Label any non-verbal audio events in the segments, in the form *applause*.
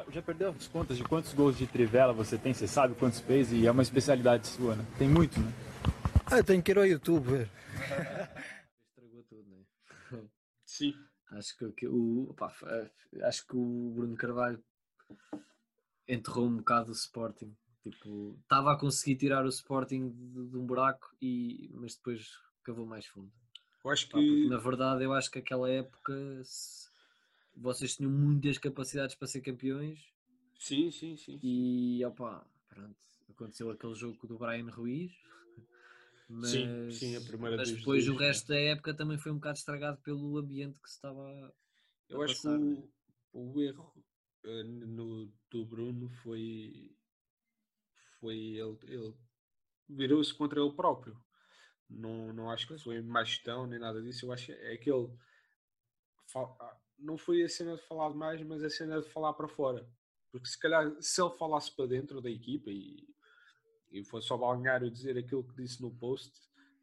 Já, já, perdeu as contas de quantos gols de trivela você tem? Você sabe quantos fez? E é uma especialidade sua, né? Tem muito, né? Ah, tem que ir ao YouTube ver. *laughs* Estragou tudo, né? Sim. Acho que, o, opa, acho que o Bruno Carvalho enterrou um bocado o Sporting. Tipo, estava a conseguir tirar o Sporting de, de, um buraco, e, mas depois cavou mais fundo. Eu acho que... na verdade, eu acho que aquela época se, vocês tinham muitas capacidades para ser campeões. Sim, sim, sim. E opa, pronto, aconteceu aquele jogo do Brian Ruiz. Mas, *laughs* sim, sim, a primeira mas depois o resto da época também foi um bocado estragado pelo ambiente que se estava. Eu acho passar, que o, né? o erro uh, no, do Bruno foi foi ele, ele virou-se contra ele próprio. Não, não acho que foi má gestão nem nada disso. Eu acho que é aquele. Não foi a cena de falar demais, mas a cena de falar para fora. Porque se calhar, se ele falasse para dentro da equipa e, e fosse só balneário dizer aquilo que disse no post,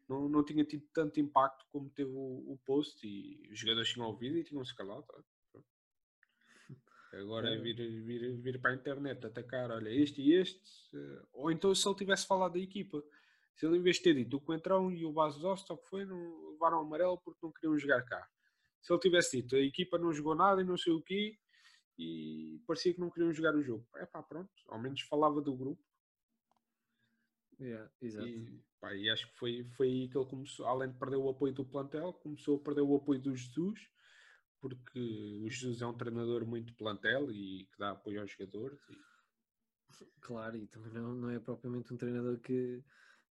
não, não tinha tido tanto impacto como teve o, o post e os jogadores tinham ouvido e tinham se calado. Tá? Agora é vir, vir, vir para a internet atacar, olha, este e este, eh, ou então se ele tivesse falado da equipa, se ele em vez de ter dito o Coentrão e o Base Dost, que foi, não levaram amarelo porque não queriam jogar cá. Se ele tivesse dito a equipa não jogou nada e não sei o quê, e parecia que não queriam jogar o jogo. É pá, pronto, ao menos falava do grupo. Yeah. E, pá, e acho que foi, foi aí que ele começou, além de perder o apoio do plantel, começou a perder o apoio do Jesus porque o Jesus é um treinador muito plantel e que dá apoio aos jogadores. E... Claro, e também não, não é propriamente um treinador que,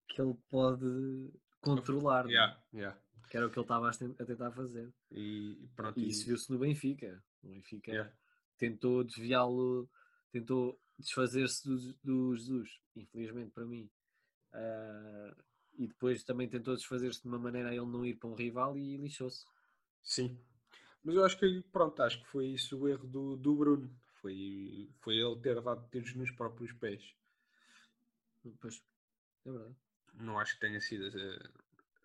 que ele pode controlar. É? Yeah, yeah. Que era o que ele estava a tentar fazer. E, pronto, e isso viu-se no Benfica. O Benfica yeah. tentou desviá-lo, tentou desfazer-se do, do Jesus, infelizmente para mim. Uh, e depois também tentou desfazer-se de uma maneira a ele não ir para um rival e lixou-se. Sim, mas eu acho que, pronto, acho que foi isso o erro do, do Bruno. Foi, foi ele ter dado tiros nos próprios pés. Pois, é verdade. Não acho que tenha sido a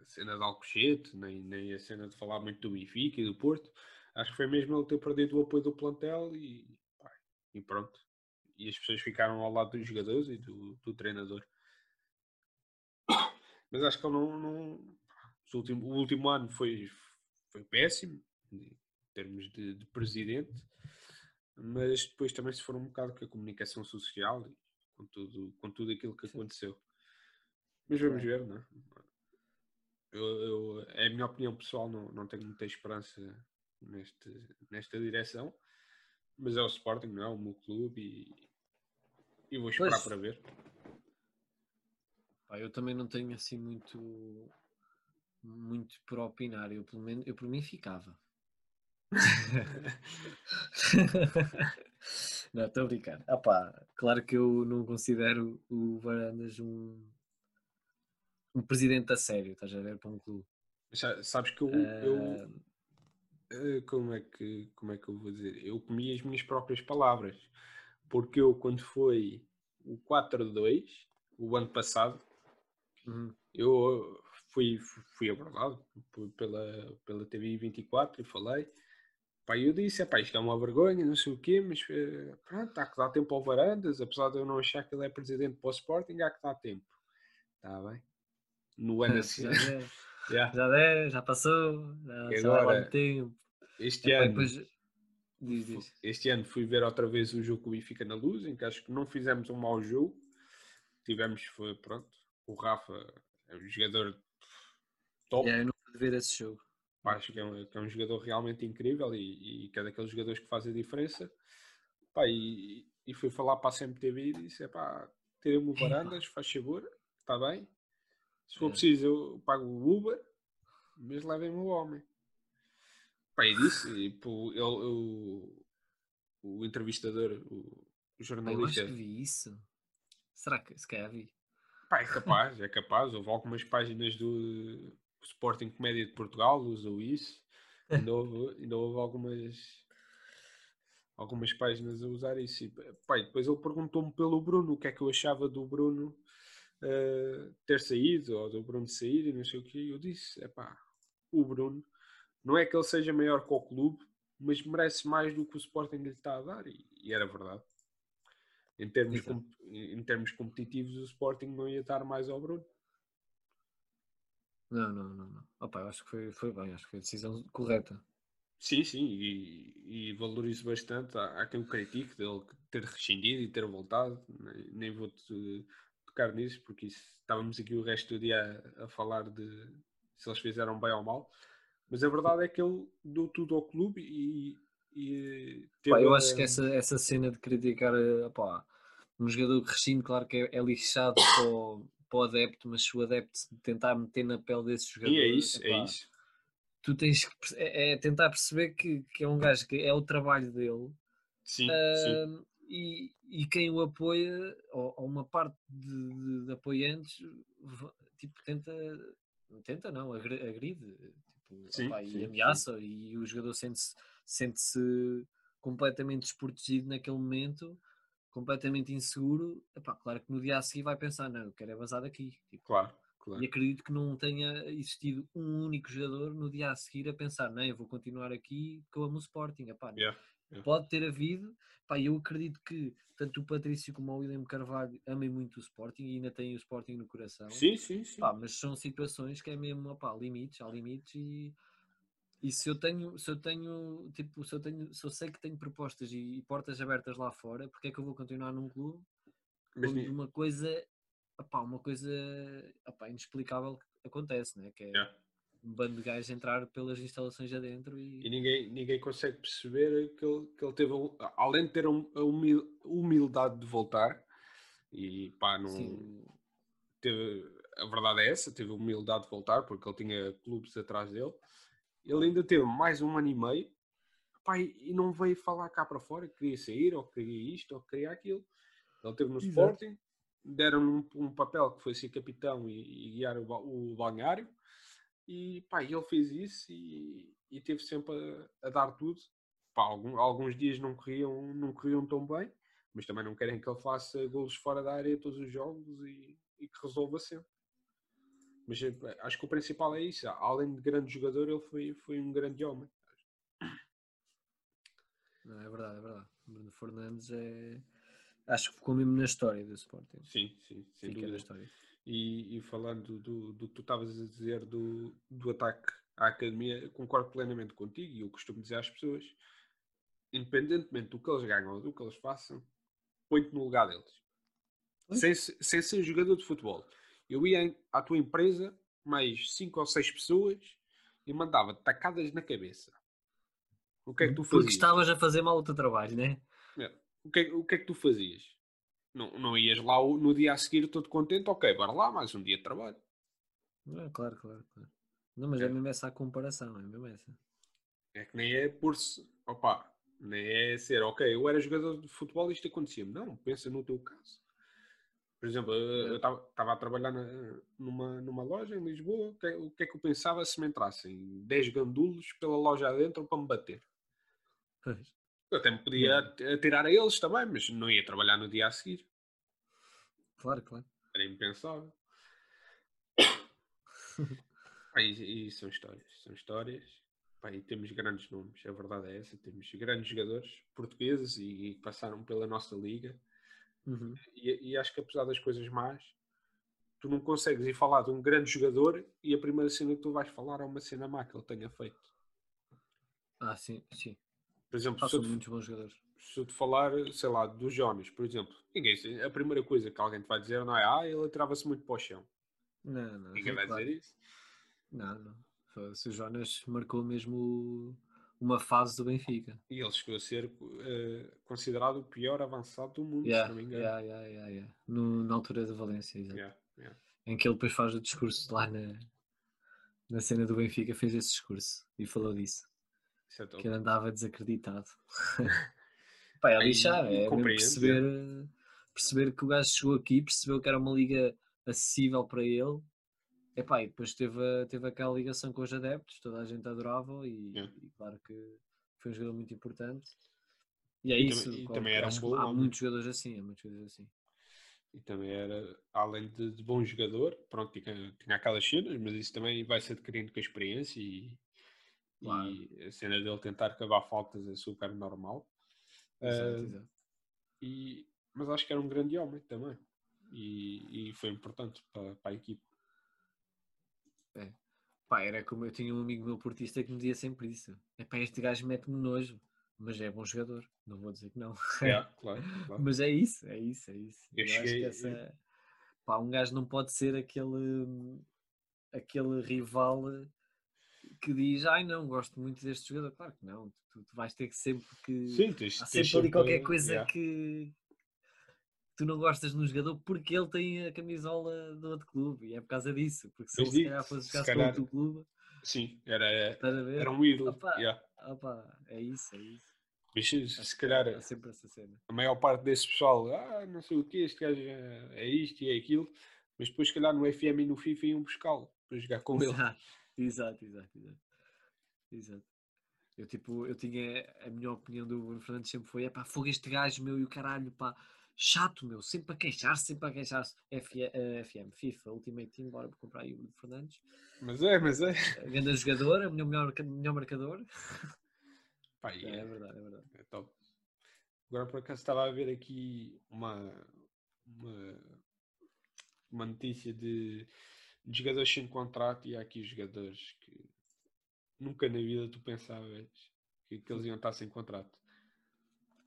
cena de Alcochete, nem, nem a cena de falar muito do Benfica e do Porto. Acho que foi mesmo ele ter perdido o apoio do plantel e, pá, e pronto. E as pessoas ficaram ao lado dos jogadores e do, do treinador. Mas acho que ele não. não o, último, o último ano foi, foi péssimo termos de, de, presidente, mas depois também se for um bocado com a comunicação social e com tudo, com tudo aquilo que aconteceu. Mas vamos ver, não é? Eu, eu, é a minha opinião pessoal, não, não tenho muita esperança neste, nesta direção, mas é o Sporting, não é? O meu clube e, e vou esperar pois. para ver. eu também não tenho assim muito muito para opinar. Eu, pelo menos, eu por mim ficava. *laughs* não, estou a brincar. Ah, pá, claro que eu não considero o Varandas um, um presidente a sério, estás a ver, para um clube. Já, sabes que eu, uh... eu eh, como é que como é que eu vou dizer? Eu comi as minhas próprias palavras, porque eu quando foi o 4-2, o ano passado, uhum. eu fui, fui abordado pela, pela TV 24 e falei Pá, eu disse, pá, isto é uma vergonha, não sei o quê, mas eh, pronto, há que dar tempo ao Varandas, apesar de eu não achar que ele é presidente para o Sporting, há que dar tempo. Está bem? No ano. *laughs* Já, yeah. já, é, já passou, já, e agora, já tempo. Este ano, depois... diz, diz. este ano fui ver outra vez o jogo que o Benfica na luz, em que acho que não fizemos um mau jogo. Tivemos, foi, pronto, o Rafa é um jogador top. Yeah, eu não pude ver esse jogo acho que é, um, que é um jogador realmente incrível e, e que é daqueles jogadores que fazem a diferença. Pá, e, e fui falar para a CMTV e disse: pá, tirem-me o Varandas, faz favor, está bem. Se for é. preciso, eu pago o Uber, mas levem-me o homem. Pá, e disse: e, pô, ele, o, o entrevistador, o, o jornalista. Eu acho que vi isso. Será que se calhar vi? Pá, é capaz, é capaz. Houve algumas páginas do, Sporting Comédia de Portugal usou isso. Ainda *laughs* houve, ainda houve algumas, algumas páginas a usar isso. E, pai, depois ele perguntou-me pelo Bruno o que é que eu achava do Bruno uh, ter saído ou do Bruno sair e não sei o que. Eu disse: é pá, o Bruno não é que ele seja maior que o clube, mas merece mais do que o Sporting lhe está a dar, e, e era verdade. Em termos, com- em termos competitivos, o Sporting não ia dar mais ao Bruno. Não, não, não. não. Opa, acho que foi, foi bem, acho que foi a decisão correta. Sim, sim, e, e valorizo bastante. Há, há quem o critique dele ter rescindido e ter voltado. Nem, nem vou te- tocar nisso, porque isso, estávamos aqui o resto do dia a, a falar de se eles fizeram bem ou mal. Mas a verdade é que ele deu tudo ao clube e, e Pá, eu a- acho que essa, essa cena de criticar eh, opá, um jogador que rescinde, claro que é, é lixado para o, para o adepto, mas se o adepto tentar meter na pele desse jogador, Sim, é isso, é isso. tu tens que é, é tentar perceber que, que é um gajo que é o trabalho dele Sim, sim. ahm, e, e quem o apoia, ou, ou uma parte de, de- de apoiantes, tipo, tenta, não tenta não, agride tipo, Sim, opá, sim, e sim. ameaça, e o jogador sente-se sente-se completamente desprotegido naquele momento, completamente inseguro. Epá, claro que no dia a seguir vai pensar, não, eu quero é vazar daqui. Tipo, Claro, claro. e acredito que não tenha existido um único jogador no dia a seguir a pensar, não, eu vou continuar aqui que eu amo o Sporting. Epá, yeah. Pode ter havido, pá, eu acredito que tanto o Patrício como o William Carvalho amem muito o Sporting e ainda têm o Sporting no coração. Sim, sim, sim. Pá, mas são situações que é mesmo, opá, limites, há limites e, e se eu tenho, se eu tenho, tipo, se eu tenho, se eu sei que tenho propostas e, e portas abertas lá fora, porque é que eu vou continuar num clube Mas uma coisa, opá, uma coisa, opá, inexplicável acontece, né? Que é Yeah. Um bando de gajos entrar pelas instalações adentro E e, ninguém, ninguém consegue perceber que ele, que ele teve, um- além de ter um- a humil- humildade de voltar, e pá, não sim, teve, a verdade é essa, teve a humildade de voltar, porque ele tinha clubes atrás dele, ele ainda teve mais um ano e meio, pá, e, não veio falar cá para fora, que queria sair, ou queria isto, ou queria aquilo. Ele teve no Exato. Sporting, deram-lhe um, um papel que foi ser capitão e, e guiar o, o balneário, e pá, ele fez isso e, e teve sempre a, a dar tudo. Pá, algum- alguns dias não corriam, não corriam tão bem, mas também não querem que ele faça golos fora da área todos os jogos e, e que resolva sempre. Mas eh, acho que o principal é isso. Além de grande jogador, ele foi, foi um grande homem. Não, é verdade, é verdade. Bruno Fernandes é. Acho que ficou mesmo na história do Sporting. Sim, sim, sem Fica na dúvida. história. E, e falando do, do que tu estavas a dizer do, do ataque à academia, concordo plenamente contigo e eu costumo dizer às pessoas: independentemente do que eles ganham ou do que eles façam, põe-te no lugar deles. Sem, se- sem ser jogador de futebol. Eu ia à tua empresa, mais cinco ou seis pessoas, e mandava-te tacadas na cabeça. O que é que tu Porque fazias? estavas a fazer mal o teu trabalho, né? O que, é, o que é que tu fazias? Não, não ias lá no dia a seguir todo contente? Ok, bora lá, mais um dia de trabalho. Não, claro, claro, claro. Não, mas é. É. mesmo essa a comparação, é mesmo essa. É que nem é por-se. Opa, nem é ser, ok, eu era jogador de futebol e isto acontecia-me. Não, pensa no teu caso. Por exemplo, eu estava a trabalhar na- numa, numa loja em Lisboa. O que, é- o que é que eu pensava se me entrassem 10 gandulos pela loja adentro para me bater? Pois. Eu até me podia atirar a eles também, mas não ia trabalhar no dia a seguir. Claro, claro. Era impensável. *coughs* Pá, e, e são histórias, são histórias. Pá, e temos grandes nomes, a verdade é essa. Temos grandes jogadores portugueses e, que passaram pela nossa liga. Uhum. E, e acho que apesar das coisas más, tu não consegues ir falar de um grande jogador e a primeira cena que tu vais falar é uma cena má que ele tenha feito. Ah, sim, sim. Por exemplo, Ah, se eu, te, muitos bons jogadores. se eu te falar, sei lá, do Jonas, por exemplo, ninguém, a primeira coisa que alguém te vai dizer não é ah, ele atirava-se muito para o chão. Não, não. Ninguém vai claro. dizer isso. Não, não. Se o Jonas marcou mesmo uma fase do Benfica. E ele chegou a ser eh, considerado o pior avançado do mundo, Yeah, se não me engano. yeah, yeah, yeah, yeah. No- na altura da Valência, exato. Em que ele depois faz o discurso lá na, na cena do Benfica, fez esse discurso e falou disso. Que ele andava desacreditado. *laughs* Pá, é lixar, é mesmo compreendo, perceber, perceber que o gajo chegou aqui, percebeu que era uma liga acessível para ele. Epá, e depois teve, teve aquela ligação com os adeptos, toda a gente adorava e, e claro que foi um jogador muito importante. E é E isso. também- também era um bom há homem. muitos jogadores assim, há muitos jogadores assim. E também era, além de, de bom jogador, pronto, tinha, tinha aquelas cenas, mas isso também vai se adquirindo com a experiência e, Claro. E a cena dele tentar acabar faltas é super normal. Exato, Ah, exato. e, mas acho que era um grande homem também. E, e foi importante para, para a equipe. Pá, era como eu tinha um amigo meu portista que me dizia sempre isso. É pá, este gajo mete-me nojo, mas é bom jogador. Não vou dizer que não. Yeah, *laughs* claro, claro. Mas é isso, é isso, é isso. Eu Eu, acho que cheguei- essa. Pá, um gajo não pode ser aquele. aquele rival que diz, ai não, gosto muito deste jogador. Claro que não, tu, tu vais ter que sempre que. Sim, tens, Há tens sempre ali qualquer coisa yeah. que tu não gostas no jogador porque ele tem a camisola do outro clube e é por causa disso. Porque se ele se calhar fosse se jogar calhar- outro clube, Sim, era, era um ídolo. Opa. yeah. Opa, é isso, é isso. Mas se, calhar há sempre essa cena. a maior parte desse pessoal, ah, não sei o que, este gajo é, é isto e é aquilo, mas depois, se calhar, no FM e no FIFA iam buscá-lo para jogar com ele. *laughs* Exato, exato, exato, exato. Eu, tipo, eu tinha a minha opinião do Bruno Fernandes sempre foi: é pá, fogo este gajo meu e o caralho, pá, chato meu, sempre a queixar-se, sempre a queixar-se. F- eh, FM, FIFA, Ultimate Team, bora comprar aí o Bruno Fernandes. Mas é, mas é. Grande jogador, é o melhor, melhor, melhor marcador. Pá, É, é, verdade, é verdade. é top. Agora, por acaso, estava a ver aqui uma, uma, uma notícia de, de jogadores sem contrato e há aqui jogadores que nunca na vida tu pensavas que, que eles iam estar sem contrato.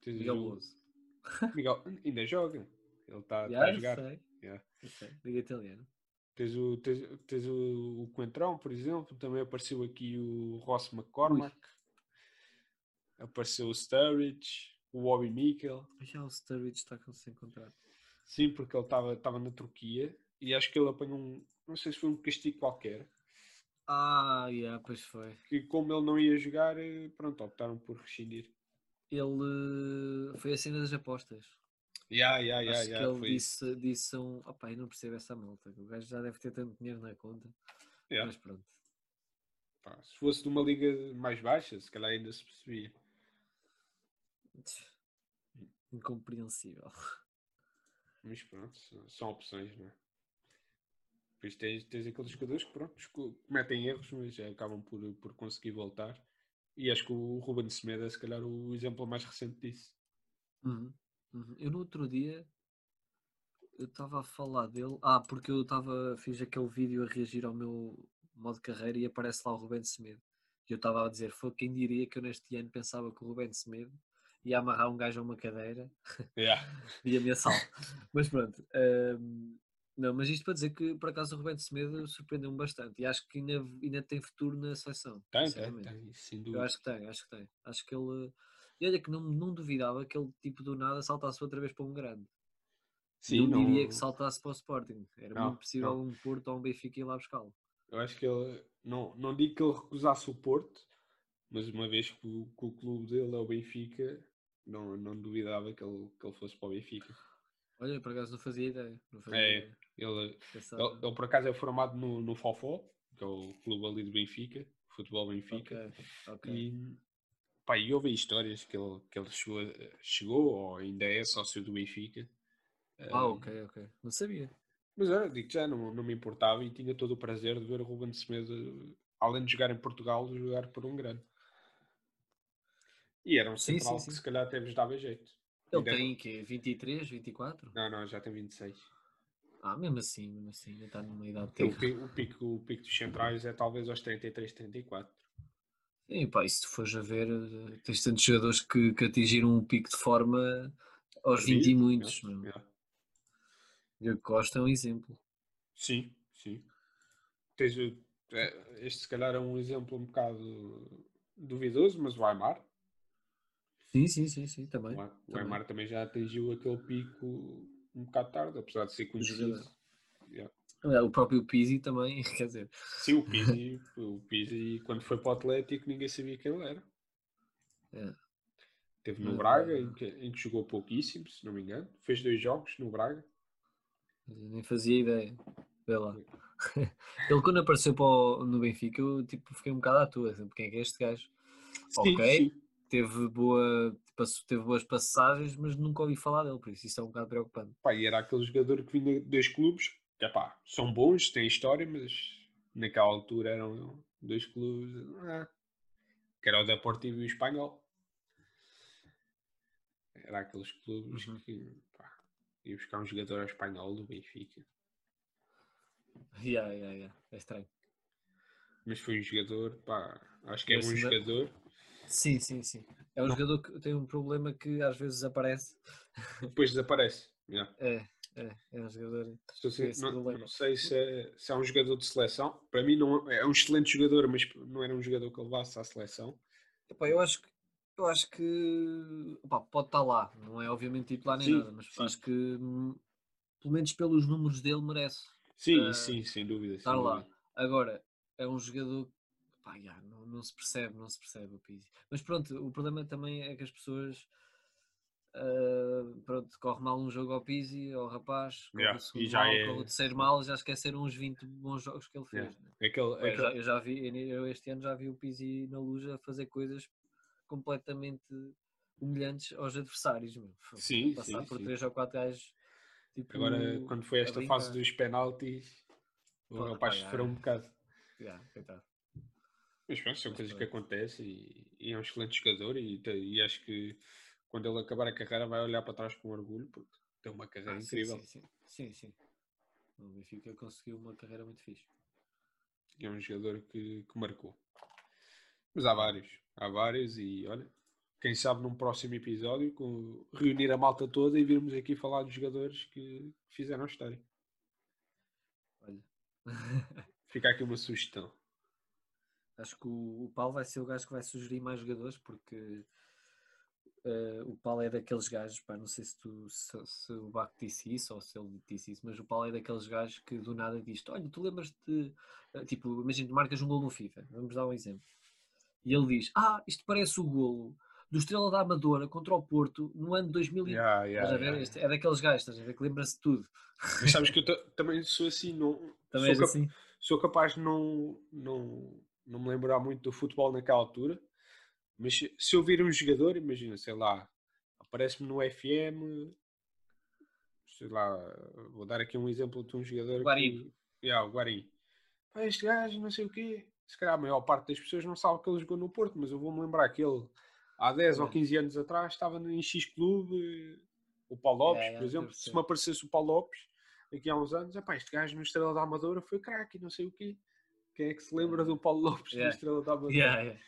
Tens Miguel Louso. *laughs* Miguel ainda joga. Ele está Já, a eu jogar. sei, Yeah. sei. Liga italiano. Tens o, tens, tens o, o Coentrão, por exemplo. Também apareceu aqui o Ross McCormack. Apareceu o Sturridge, o Bobby Mikkel. Já o Sturridge está com sem contrato. Sim, porque ele estava estava na Turquia e acho que ele apanhou um. Não sei se foi um castigo qualquer. Ah, yeah, pois foi. Que como ele não ia jogar, eh, pronto, optaram por rescindir. Ele foi a cena das apostas. Ya, ya, ya, Acho ya, que ele foi disse, disse um. Opa, eu não percebo essa malta. O gajo já deve ter tanto dinheiro na conta. Ya. Mas pronto. Pá, se fosse de uma liga mais baixa, se calhar ainda se percebia. Incompreensível. *laughs* Mas pronto, são opções, não é? Depois tens, tens aqueles jogadores que pronto, cometem erros, mas acabam por, por conseguir voltar. E acho que o Ruben Semedo é se calhar o exemplo mais recente disso. Uhum, uhum. Eu no outro dia eu estava a falar dele. Ah, porque eu estava, fiz aquele vídeo a reagir ao meu modo de carreira e aparece lá o Rubén Semedo. E eu estava a dizer, foi quem diria que eu neste ano pensava que o Rubén Semedo ia amarrar um gajo a uma cadeira Yeah. *laughs* e ameaçá-lo. mas pronto. hum, não, mas isto para dizer que por acaso o Rubén Semedo surpreendeu-me bastante e acho que ainda, ainda tem futuro na seleção. Tem, tem, tem, sem Eu dúvida. acho que tem, acho que tem. Acho que ele. E olha que não, não duvidava que ele, tipo, do nada saltasse outra vez para um grande. Sim, não, diria não- que saltasse para o Sporting. Era Não, muito possível não. um Porto ou um Benfica ir lá buscá-lo. Eu acho que ele não, não digo que ele recusasse o Porto, mas uma vez que o, que o clube dele é o Benfica, não, não duvidava que ele, que ele fosse para o Benfica. Olha, por acaso não fazia ideia. Não fazia É. ideia. Ele, Pensava- ele, ele, por acaso é formado no, no Fofó, que é o clube ali do Benfica, Futebol Benfica. Ok, ok. E, pá, e houve histórias que ele, que ele chegou, chegou ou ainda é sócio do Benfica. Ah, Ah, ok, ok. Não sabia. Mas olha, digo já, não, não me importava e tinha todo o prazer de ver o Ruben Semedo, além de jogar em Portugal, jogar por um grande. E era um Sim, central sim, que sim. se calhar até vos dava jeito. Ele Ainda- tem que 23, 24? Não, não, já tem 26. Ah, mesmo assim, mesmo assim, ainda está numa idade O pico, o, pico, o pico dos centrais é talvez aos 33, 34. Sim, pá, e se tu fores a ver, eh, tens tantos jogadores que, que atingiram um pico de forma aos 20 e muitos. yeah. Diogo Costa é um exemplo. Sim, sim. Tens o- é, este se calhar é um exemplo um bocado duvidoso, mas o Aymar, Sim, sim, sim, sim, também. o o também. Aymar também já atingiu aquele pico um bocado tarde, apesar de ser conhecido. Yeah. É, O próprio Pizzi também, *laughs* quer dizer, Sim, o Pizzi, o Pizzi, quando foi para o Atlético, ninguém sabia quem ele era. É. Teve no Braga, eh, em que, em que jogou pouquíssimo, se não me engano. Fez dois jogos no Braga. nem fazia ideia. Vê lá. *laughs* Ele quando apareceu para o- no Benfica, eu tipo, fiquei um bocado à toa. assim, Quem é que é este gajo? Sim, Ok. sim. Teve, boa, teve boas passagens, mas nunca ouvi falar dele, por isso isso é um bocado preocupante. Pá, e era aquele jogador que vinha de dois clubes, que epá, são bons, têm história, mas naquela altura eram dois clubes. ah, que era o Deportivo e o Espanhol. Era aqueles clubes Uhum. que pá, ia buscar um jogador ao espanhol do Benfica. Yeah, yeah, yeah. É estranho. Mas foi um jogador, pá, acho que é um da- jogador. Sim, sim, sim. É um Não. jogador que tem um problema que às vezes aparece. Depois desaparece. Yeah. *laughs* É, é, é um jogador. Se não, não sei se é, se é um jogador de seleção. Para mim não é um excelente jogador, mas não era um jogador que levasse à seleção. Epá, eu acho que eu acho que opá, pode estar lá, não é obviamente titular nem Sim, nada, mas sim. acho que hum, pelo menos pelos números dele merece Sim, Ah, sim, sem dúvida. sem estar lá. dúvida. Agora, é um jogador pá, já, não, não se percebe, não se percebe o Pizzi. Mas pronto, o problema também é que as pessoas ah, pronto, corre mal um jogo ao Pizzi, ao rapaz, corre Yeah, o já mal, é- corre o terceiro mal, já esqueceram os 20 bons jogos que ele fez. Yeah. né? Aquele, Pá, eu, já, aquele- eu já vi, eu este ano já vi o Pizzi na luz a fazer coisas completamente humilhantes aos adversários. Meu. Foi Sim, Passar sim, por sim. três ou quatro gajos. Tipo, Agora, quando foi esta fase dos penaltis, o rapaz sofreu um bocado. Yeah, coitado. Mas pronto, são Mas coisas que acontecem e, e é um excelente jogador e, e acho que quando ele acabar a carreira vai olhar para trás com orgulho porque tem uma carreira Ah, incrível. sim, sim, sim, sim. O Benfica conseguiu uma carreira muito fixe. É um jogador que, que marcou. Mas há vários, há vários e olha, quem sabe num próximo episódio com, reunir a malta toda e virmos aqui falar dos jogadores que fizeram a história. Olha. Fica aqui uma sugestão. Acho que o, o Paulo vai ser o gajo que vai sugerir mais jogadores porque eh, o Paulo é daqueles gajos, pá, não sei se, tu, se, se o Baco disse isso ou se ele disse isso, mas o Paulo é daqueles gajos que do nada diz: Olha, tu lembras-te, eh, tipo, imagina, marcas um golo no FIFA, vamos dar um exemplo, e ele diz: Ah, isto parece o golo do Estrela da Amadora contra o Porto no ano 2000. e-" Yeah, yeah, yeah. É daqueles gajos, estás a ver? Que lembra-se de tudo. Mas sabes que eu ta- também sou assim, não, Também sou, cap- assim? sou capaz de não, não, não me lembrar muito do futebol naquela altura, mas se, eu vir um jogador, imagina, sei lá, aparece-me no FM, sei lá, vou dar aqui um exemplo de um jogador Guarim. que. Yeah, o Guarim. Pá, este gajo, não sei o quê. Se calhar a maior parte das pessoas não sabe que ele jogou no Porto, mas eu vou-me lembrar que ele há 10 ou Yeah. 15 anos atrás estava em X Clube, o Paulo Lopes, Yeah, por exemplo. Se me aparecesse o Paulo Lopes daqui há uns anos, este gajo no Estrela da Amadora foi craque, não sei o quê. Quem é que se lembra do Paulo Lopes Yeah. Estrela da Amadora? Yeah, yeah.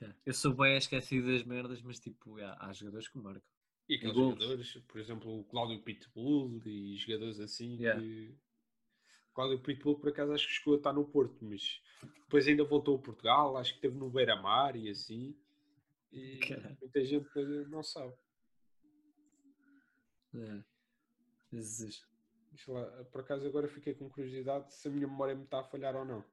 Yeah. Eu sou bem esquecido das merdas, mas tipo, yeah, há jogadores que marcam. E aqueles jogadores, por exemplo, o Cláudio Pitbull e jogadores assim Yeah. que. Cláudio Pitbull, por acaso, acho que chegou a estar no Porto, mas depois ainda voltou a Portugal, acho que esteve no Beira-Mar e assim. E Caralho. muita gente não sabe. É. Jesus. Lá, por acaso agora fiquei com curiosidade se a minha memória me está a falhar ou não.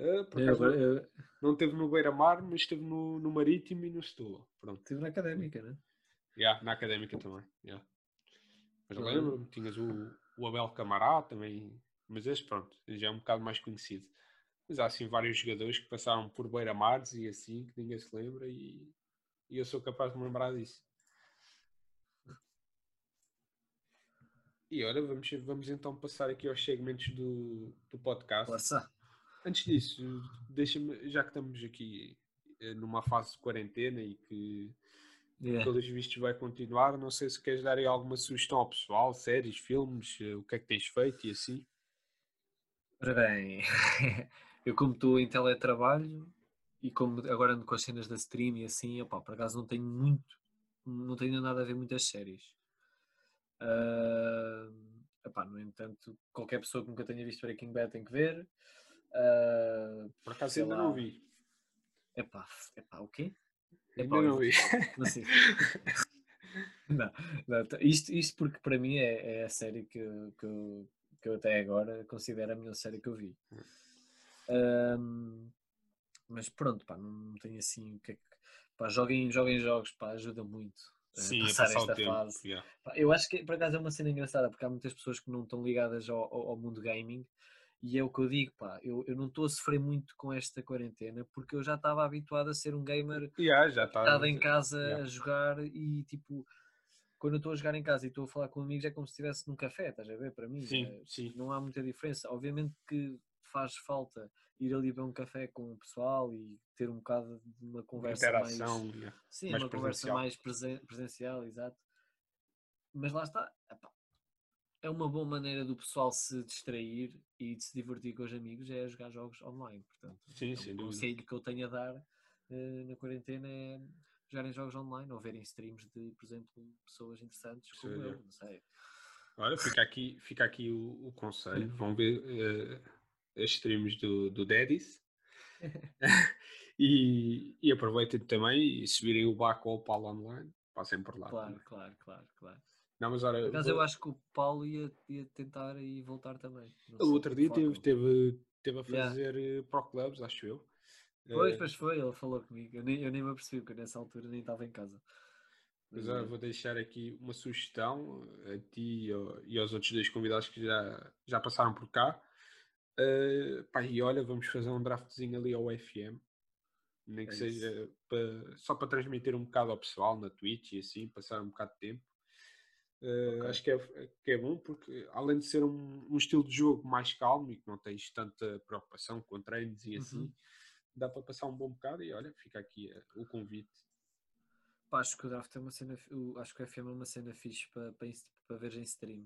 Ah, por Eu, acaso agora- não, eu não teve no Beira-Mar, mas esteve no, no Marítimo e no Setúbal. Pronto. estive na académica, né? Yeah, na académica também. yeah. Mas Uhum. lembro-me, tinhas o, o Abel Camará também, mas esse pronto, já é um bocado mais conhecido. Mas há assim vários jogadores que passaram por beira-mares e assim, que ninguém se lembra e, e eu sou capaz de me lembrar disso. E ora, vamos, vamos então passar aqui aos segmentos do, do podcast. Força. Antes disso, deixa-me, já que estamos aqui eh, numa fase de quarentena e que Yeah. pelos vistos vai continuar. Não sei se queres dar aí alguma sugestão ao pessoal, séries, filmes, eh, o que é que tens feito e assim. Ora bem, *laughs* eu como estou em teletrabalho e como agora ando com as cenas da stream e assim, opá, por acaso não tenho muito, não tenho nada a ver muitas séries. Ah, epá, no entanto, qualquer pessoa que nunca tenha visto Breaking Bad tem que ver. Ah, Por acaso ainda lá. não vi. Epá, epá, o quê? Ainda Epá, não vi. Não sei. *laughs* Não, não, isto, isto porque para mim é, é a série que, eu- que, eu, que eu até agora considero a melhor série que eu vi. Ahm, mas pronto, pá, não tenho assim o que é que. Pá, joguem, joguem jogos, pá, ajuda muito a Sim, passar passar esta tempo. fase. yeah. Pá, Eu acho que por acaso é uma cena engraçada porque há muitas pessoas que não estão ligadas ao, ao- ao mundo gaming e é o que eu digo, pá, eu, eu não estou a sofrer muito com esta quarentena porque eu já estava habituado a ser um gamer *laughs* Yeah, já está. estado em casa yeah. a jogar e tipo, quando eu estou a jogar em casa e estou a falar com amigos é como se estivesse num café, estás a ver? Para mim, Sim, é- sim. não há muita diferença. Obviamente que faz falta ir ali beber um café com o pessoal e ter um bocado de uma conversa Interação. mais. Sim, mais uma conversa presencial. mais presen- presencial, exato. Mas lá está. epá, É uma boa maneira do pessoal se distrair e de se divertir com os amigos é jogar jogos online. Portanto, Sim, é um dúvida. conselho que eu tenho a dar eh, na quarentena é jogarem jogos online ou verem streams de, por exemplo, pessoas interessantes como Sim, eu, não sei. Olha, fica aqui, fica aqui o, o conselho. Vão ver eh, as streams do, do Daddies. *laughs* *laughs* e, e aproveitem também e se virem o Baco ou o Paulo online, passem por lá. Claro, também. claro, claro, claro. Não, mas olha, vou- eu acho que o Paulo ia, ia tentar e voltar também. ele sei, outro dia teve, teve, teve a Yeah. fazer eh, pro clubs, acho eu. Pois, Eh, pois foi, ele falou comigo. Eu nem, eu nem me apercebi, porque nessa altura nem estava em casa. Mas Mas, olha, eh, vou deixar aqui uma sugestão a ti e ao- aos outros dois convidados que já, já passaram por cá. Uh, pá, e olha, vamos fazer um draftzinho ali ao FM, nem que É seja só para transmitir um bocado ao pessoal na Twitch e assim, passar um bocado de tempo. Uh, Ok. Acho que é, que é bom porque, além de ser um, um estilo de jogo mais calmo e que não tens tanta preocupação com treinos e assim, Uhum. dá para passar um bom bocado. E olha, fica aqui eh, o convite. pá, acho que o draft é uma cena. Acho que o FM é uma cena fixe para, para, para ver em stream.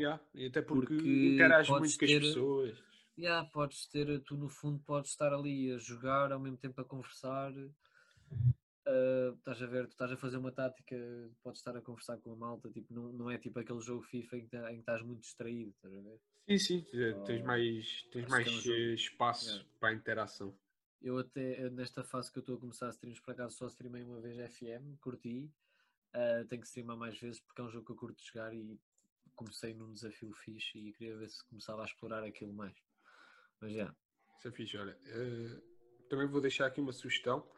Yeah, e até porque, Porque interages podes muito com as ter- pessoas. Yeah, podes ter, tu no fundo podes estar ali a jogar ao mesmo tempo a conversar. Ah, estás a ver, tu estás a fazer uma tática, podes estar a conversar com a malta, tipo, não, não é tipo aquele jogo FIFA em que, em que estás muito distraído, estás a ver? Sim, sim, eh, tens mais, tens acho mais é um eh, espaço Yeah. para a interação. Eu até, nesta fase que eu estou a começar a streams, por acaso só streamei uma vez FM, curti. ah, tenho que streamar mais vezes porque é um jogo que eu curto jogar e comecei num desafio fixe e queria ver se começava a explorar aquilo mais. Mas já, Isso é fixe, olha. eh, também vou deixar aqui uma sugestão.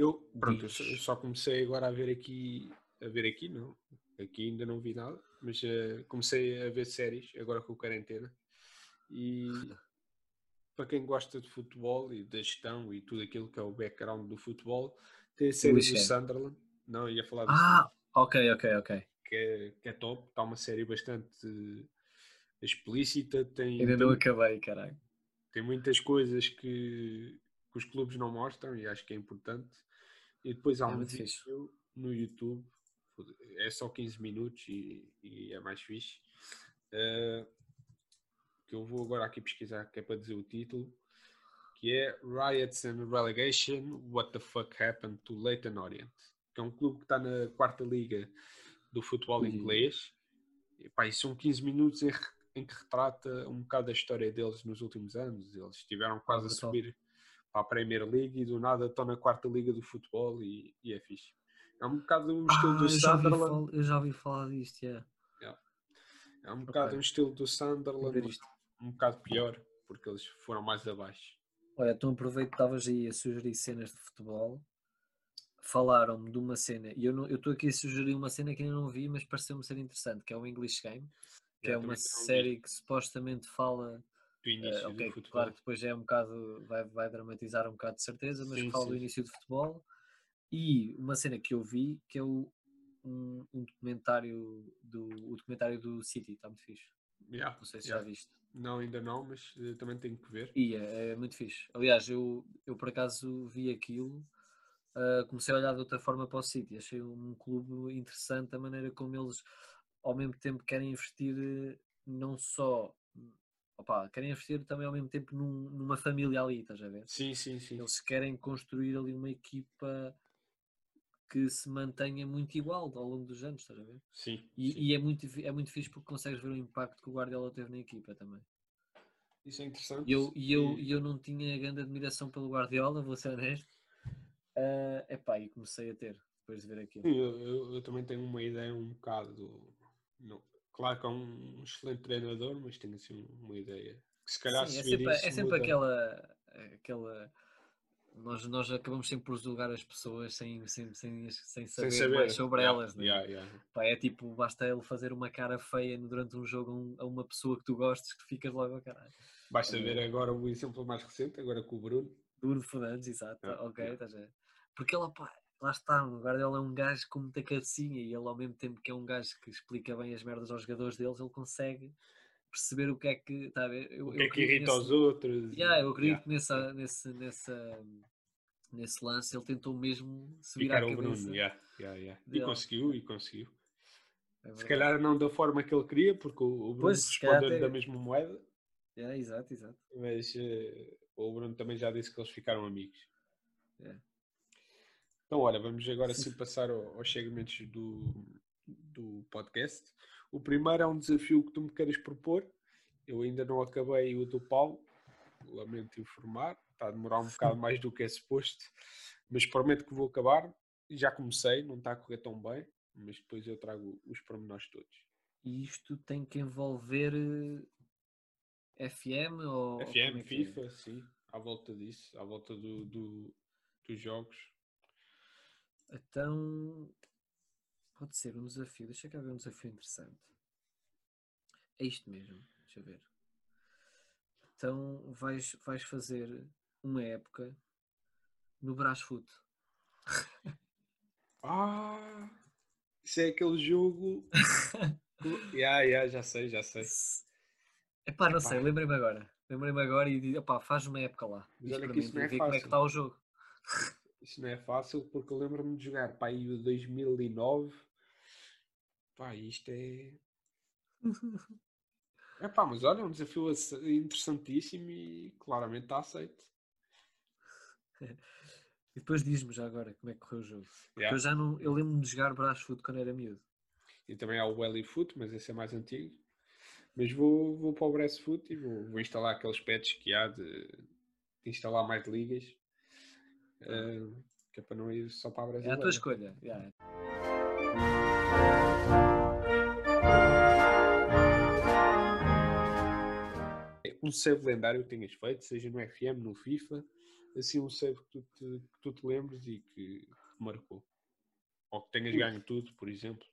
Eu, pronto, eu só, eu Diz. só comecei agora a ver aqui, a ver aqui, não, aqui ainda não vi nada, mas eh, comecei a ver séries agora com a quarentena. E *laughs* para quem gosta de futebol e da gestão e tudo aquilo que é o background do futebol, tem a série do. Sunderland. Não, ia falar do Ah, ok, ok, ok. que é, que é top. Está uma série bastante explícita. Tem, Ainda não acabei, caralho. tem muitas coisas que, que os clubes não mostram e acho que é importante. E depois há É um muito vídeo fixe. no YouTube, é só 15 minutos e, e é mais fixe. eh, que eu vou agora aqui pesquisar, que é para dizer o título, que é Riots and Relegation, What the Fuck Happened to Leighton Orient, que é um clube que está na quarta liga do futebol Ui. inglês. E, pá, e são 15 minutos em, em que retrata um bocado a história deles nos últimos anos. Eles estiveram quase a subir para a Premier League e do nada estão na quarta liga do futebol e, e é fixe. É um bocado um estilo Ah, do eu, já Sunderland. fal- eu já ouvi falar disto, yeah. É um bocado Ok. um estilo do Sunderland, um bocado pior, porque eles foram mais abaixo. Olha, então aproveito que estavas aí a sugerir cenas de futebol. Falaram-me de uma cena, e eu estou aqui a sugerir uma cena que ainda não vi, mas pareceu-me ser interessante, que é o English Game, que Yeah, é uma série que supostamente fala Do início Eh, ok, do futebol. claro que depois é um bocado, vai, vai dramatizar um bocado de certeza, mas Sim, fala do sim. início do futebol. E uma cena que eu vi, que é o, um, um documentário do, o documentário do City, está muito fixe. Yeah, Não sei se yeah. já viste. Não, ainda não, mas eh, também tenho que ver. E é, é muito fixe. Aliás, eu, eu por acaso vi aquilo, ah, comecei a olhar de outra forma para o City. Achei um clube interessante a maneira como eles, ao mesmo tempo, querem investir eh, não só. Opa, querem investir também ao mesmo tempo num- numa família ali, estás a ver? Sim, sim, sim. Eles querem construir ali uma equipa que se mantenha muito igual ao longo dos anos, estás a ver? Sim, E, sim. e é, muito, é muito fixe porque consegues ver o impacto que o Guardiola teve na equipa também. Isso é interessante. E eu, e eu, E- eu não tinha grande admiração pelo Guardiola, vou ser honesto. Ah, epá, e comecei a ter depois de ver aquilo. Eu, eu- eu também tenho uma ideia um bocado. Não, claro que é um excelente treinador, mas tenho assim uma ideia. Que se calhar Sim, se é sempre, isso é sempre aquela. aquela nós, nós acabamos sempre por julgar as pessoas sem, sem, sem, sem saber, Sem saber. mais sobre Yeah, elas. né? yeah, yeah. Pá, é tipo, basta ele fazer uma cara feia durante um jogo a um- uma pessoa que tu gostes que ficas logo a caralho. Basta Eh, ver agora o exemplo mais recente, agora com o Bruno. Bruno Fernandes, exato. Ok, estás a ver? Porque ele, pá, lá está, o Guardiola é um gajo com muita cabecinha e ele ao mesmo tempo que é um gajo que explica bem as merdas aos jogadores deles, ele consegue perceber o que é que está a ver. Eu, O que é que irrita nesse- aos outros? Yeah, eu acredito Yeah. que nessa, nesse, nessa, nesse lance ele tentou mesmo se virar a o cabeça. Bruno, yeah, yeah, yeah. E conseguiu, e conseguiu. É Se calhar não da forma que ele queria, porque o, o Bruno respondeu até- da mesma moeda, Yeah, exato, exato. mas eh, o Bruno também já disse que eles ficaram amigos. É. Então, olha, vamos agora sim passar ao- aos segmentos do, do podcast. O primeiro é um desafio que tu me queres propor. Eu ainda não acabei o do Paulo, lamento informar, está a demorar um bocado mais do que é suposto, mas prometo que vou acabar. Já comecei, não está a correr tão bem, mas depois eu trago os pormenores todos. E isto tem que envolver eh, FM ou. FM, é é? FIFA, sim, à volta disso, à volta do, do- dos jogos. Então. Pode ser um desafio. Deixa cá ver um desafio interessante. É isto mesmo. Deixa eu ver. Então vais, vais fazer uma época no Brasfoot. *laughs* Ah, isso é aquele jogo. *laughs* yeah, yeah, já sei, já sei. Epá, não Epá. sei, lembrei-me agora. Lembrei-me agora e digo, opá, faz uma época lá. Diz para que mim, é ver como é que está o jogo. Isso não é fácil porque eu lembro-me de jogar para aí o 2009. Pá, isto é. *laughs* É pá, mas olha, é um desafio interessantíssimo e claramente está aceito. E depois diz-me já agora como é que correu o jogo. Yeah. eu já não. Eu lembro-me de jogar Brasfoot quando era miúdo. E também há o Welly Foot, mas esse é mais antigo. Mas vou, vou para o Breast Foot e vou, vou instalar aqueles patches que há de, de instalar mais ligas. Eh, que é para não ir só para a É a tua escolha. yeah. um save lendário que tenhas feito, seja no FM, no FIFA, assim um save que tu te, que tu te lembres e que, que te marcou. Ou que tenhas ganho tudo, por exemplo.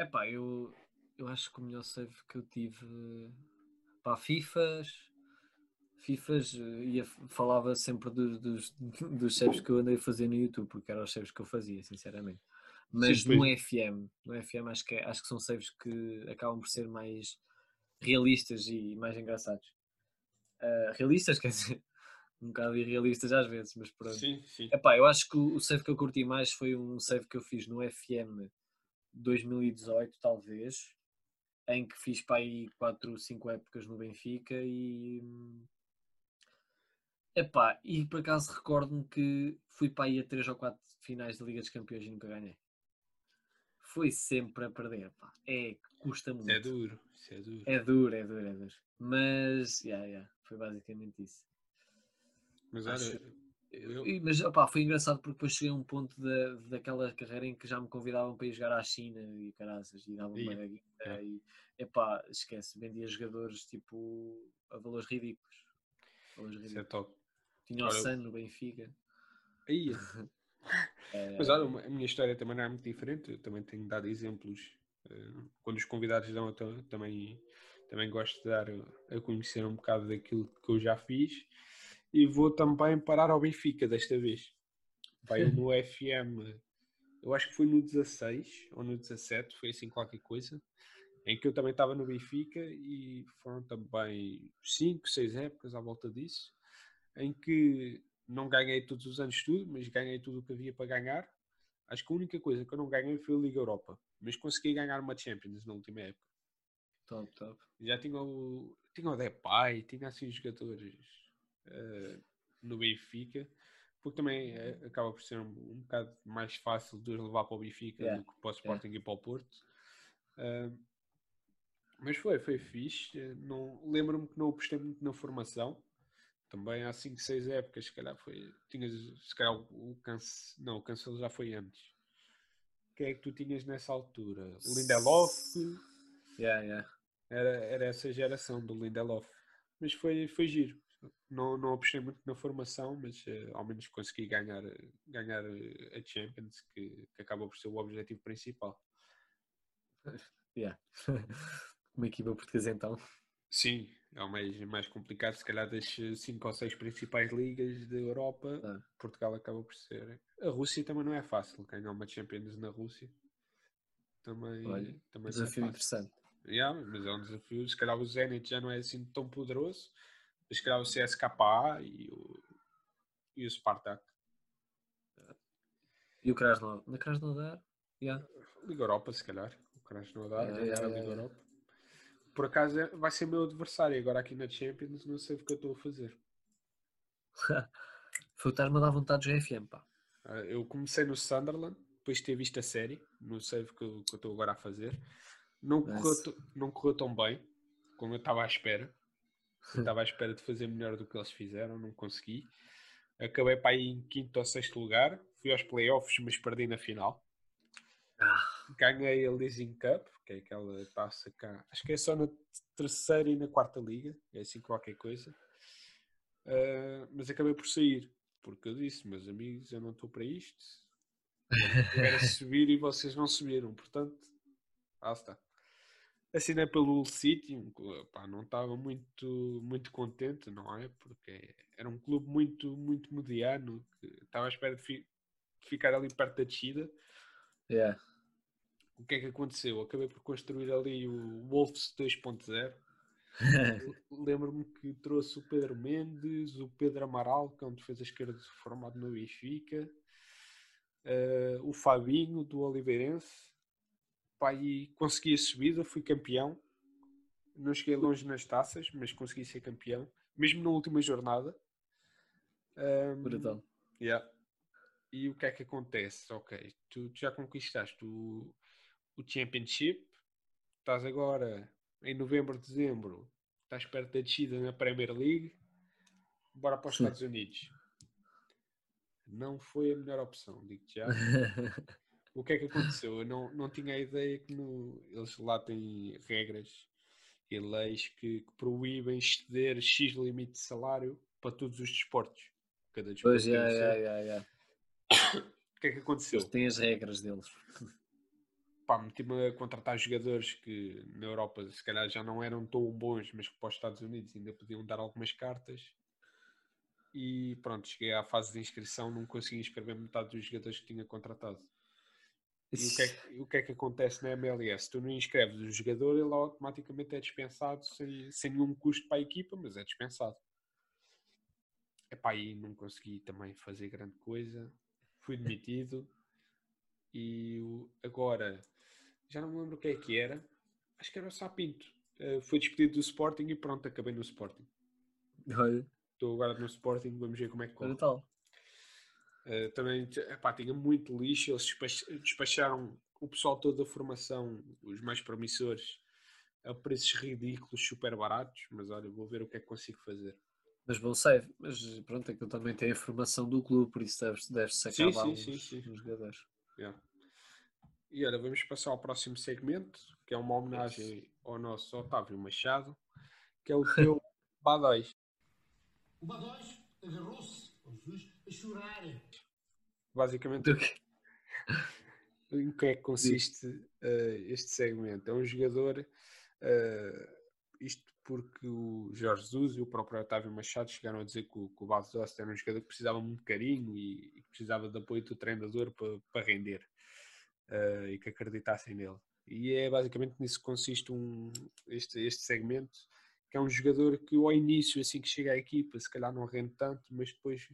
Epá, eu, eu acho que o melhor save que eu tive para FIFAs, FIFAs eh, ia, falava sempre dos, dos, dos saves que eu andei a fazer no YouTube, porque eram os saves que eu fazia, sinceramente. Mas Sim, no. FM, no FM acho que, é- acho que são saves que acabam por ser mais realistas e mais engraçados. Ah, realistas, *laughs* quer dizer, um bocado irrealistas às vezes, mas pronto. Sim, sim. Epá, eu acho que o o save que eu curti mais foi um save que eu fiz no FM 2018, talvez, em que fiz para aí 4 ou 5 épocas no Benfica e. Epá, e por acaso recordo-me que fui para aí a 3 ou 4 finais da Liga dos Campeões e nunca ganhei. Foi sempre a perder, pá. É custa muito. Isso é duro. Isso é duro. É duro, é duro, é duro. Mas, yeah, yeah, foi basicamente isso. Mas acho- olha, eu, Mas opá, foi engraçado porque depois cheguei a um ponto da, daquela carreira em que já me convidavam para ir jogar à China e caraças e davam uma guita é. e epá, esquece, vendia jogadores tipo a valores ridículos. Valores isso é ridículos. top. Tinha o San no Benfica. Aí, *laughs* eh, mas olha, uma- a minha história também não é muito diferente. Eu também tenho dado exemplos. eh, Quando os convidados dão, eu ta- também, também gosto de dar a conhecer um bocado daquilo que eu já fiz. E vou também parar ao Benfica desta vez. Vai no *laughs* FM, eu acho que foi no 16 ou no 17, foi assim qualquer coisa, em que eu também estava no Benfica e foram também 5, 6 épocas à volta disso, em que não ganhei todos os anos tudo, mas ganhei tudo o que havia para ganhar. Acho que a única coisa que eu não ganhei foi a Liga Europa, mas consegui ganhar uma Champions na última época. top, top. Já tinha o, tinha o Depay, tinha assim os jogadores eh, no Benfica, porque também eh, acaba por ser um, um bocado mais fácil de os levar para o Benfica Yeah, do que para o Sporting e para o Porto. Eh, mas foi, foi fixe. Lembro-me que não apostei muito na formação. Também há 5, 6 épocas, se calhar foi. Tinhas, se calhar o, o Cancelo. Não, o Cancelo já foi antes. Quem é que tu tinhas nessa altura? O Lindelof. Yeah, yeah. Era, era essa geração do Lindelof. Mas foi, foi giro. Não, não apostei muito na formação, mas eh, ao menos consegui ganhar, ganhar eh, a Champions, que, que acaba por ser o objetivo principal. *laughs* yeah. *laughs* Uma equipa portuguesa então. Sim, é o mais, mais complicado, se calhar das 5 ou 6 principais ligas da Europa, Ah. Portugal acaba por ser. A Rússia também não é fácil ganhar uma Champions na Rússia. Também, Olha, também é Desafio fácil. interessante. Yeah, mas é um desafio. Se calhar o Zenit já não é assim tão poderoso. Mas se calhar o CSKA e o, e o Spartak. E o Krasnodar? Na Krasnodar? Yeah. Liga Europa, se calhar. O Krasnodar a yeah, Liga. Europa. Por acaso é- vai ser meu adversário agora aqui na Champions. Não sei o que eu estou a fazer. *laughs* Foi o estar-me a dar vontade do GFM, pá. Ah, Eu comecei no Sunderland, depois de ter visto a série, save que eu que eu estou agora a fazer. Não correu, não correu tão bem como eu estava à espera. *laughs* Eu estava à espera de fazer melhor do que eles fizeram, não consegui. Acabei para aí em quinto ou sexto lugar. Fui aos playoffs, mas perdi na final. Ah, Ganhei a Leasing Cup, que é aquela taça cá. Acho que é só na terceira e na quarta liga, é assim qualquer coisa. Ah, mas acabei por sair, porque eu disse, meus amigos, eu não estou para isto. Eu era *laughs* subir e vocês não subiram, portanto, lá está. Assinei pelo City, pá, não estava muito, muito contente, não é? Porque era um clube muito, muito mediano, que estava à espera de, fi- ficar ali perto da descida. yeah. O que é que aconteceu? Acabei por construir ali o Wolves 2.0. *laughs* Lembro-me que trouxe o Pedro Mendes, o Pedro Amaral, que é um defesa esquerda formado no Benfica, eh, o Fabinho, do Oliveirense. Pá, e consegui a subida, fui campeão. Não cheguei longe nas taças, mas consegui ser campeão, mesmo na última jornada. Ahm, Brutal. Yeah. E o que é que acontece? Ok, tu, tu já conquistaste o, o Championship, estás agora em novembro, dezembro, estás perto da descida na Premier League, bora para os Sim. Estados Unidos. Não foi a melhor opção, digo-te já. *laughs* O que é que aconteceu? Eu não, não tinha a ideia que no, eles lá têm regras e leis que, que proíbem exceder X limite de salário para todos os desportos. Cada desporto pois, seu. yeah, yeah, yeah. *coughs* O que é que aconteceu? Eles têm as regras deles. Pá, meti-me a contratar jogadores que na Europa se calhar já não eram tão bons, mas que para os Estados Unidos ainda podiam dar algumas cartas. E pronto, cheguei à fase de inscrição, não consegui inscrever metade dos jogadores que tinha contratado. E o que, é que, o que é que acontece na MLS? Tu não inscreves o jogador, ele automaticamente é dispensado sem, sem nenhum custo para a equipa, mas é dispensado. Epá, aí não consegui também fazer grande coisa. Fui demitido. E agora, já não me lembro o que é que era. Acho que era o Sapinto. Eh, foi despedido do Sporting e pronto, acabei no Sporting. Olha, Estou agora no Sporting, vamos ver como é que corre. brutal. Uh, também epá, tinha muito lixo. Eles despach- despacharam o pessoal todo da formação, os mais promissores, a preços ridículos, super baratos. Mas olha, vou ver o que é que consigo fazer. Mas bom save. Mas pronto, é que eu também tenho a formação do clube, por isso deve-se deve Sim, acabar sim, uns, sim, sim. uns jogadores. Yeah. E olha, vamos passar ao próximo segmento, que é uma homenagem ao nosso Otávio Machado, que é o teu *laughs* Badóis. O Badóis agarrou-se ao Jesus a chorar. Basicamente, em que é que consiste eh, este segmento? É um jogador, eh, isto porque o Jorge Jesus e o próprio Otávio Machado chegaram a dizer que o, que o Dost era um jogador que precisava muito de carinho e, e que precisava de apoio do treinador para, para render eh, e que acreditassem nele. E é basicamente nisso que consiste um, este, este segmento, que é um jogador que ao início, assim que chega à equipa, se calhar não rende tanto, mas depois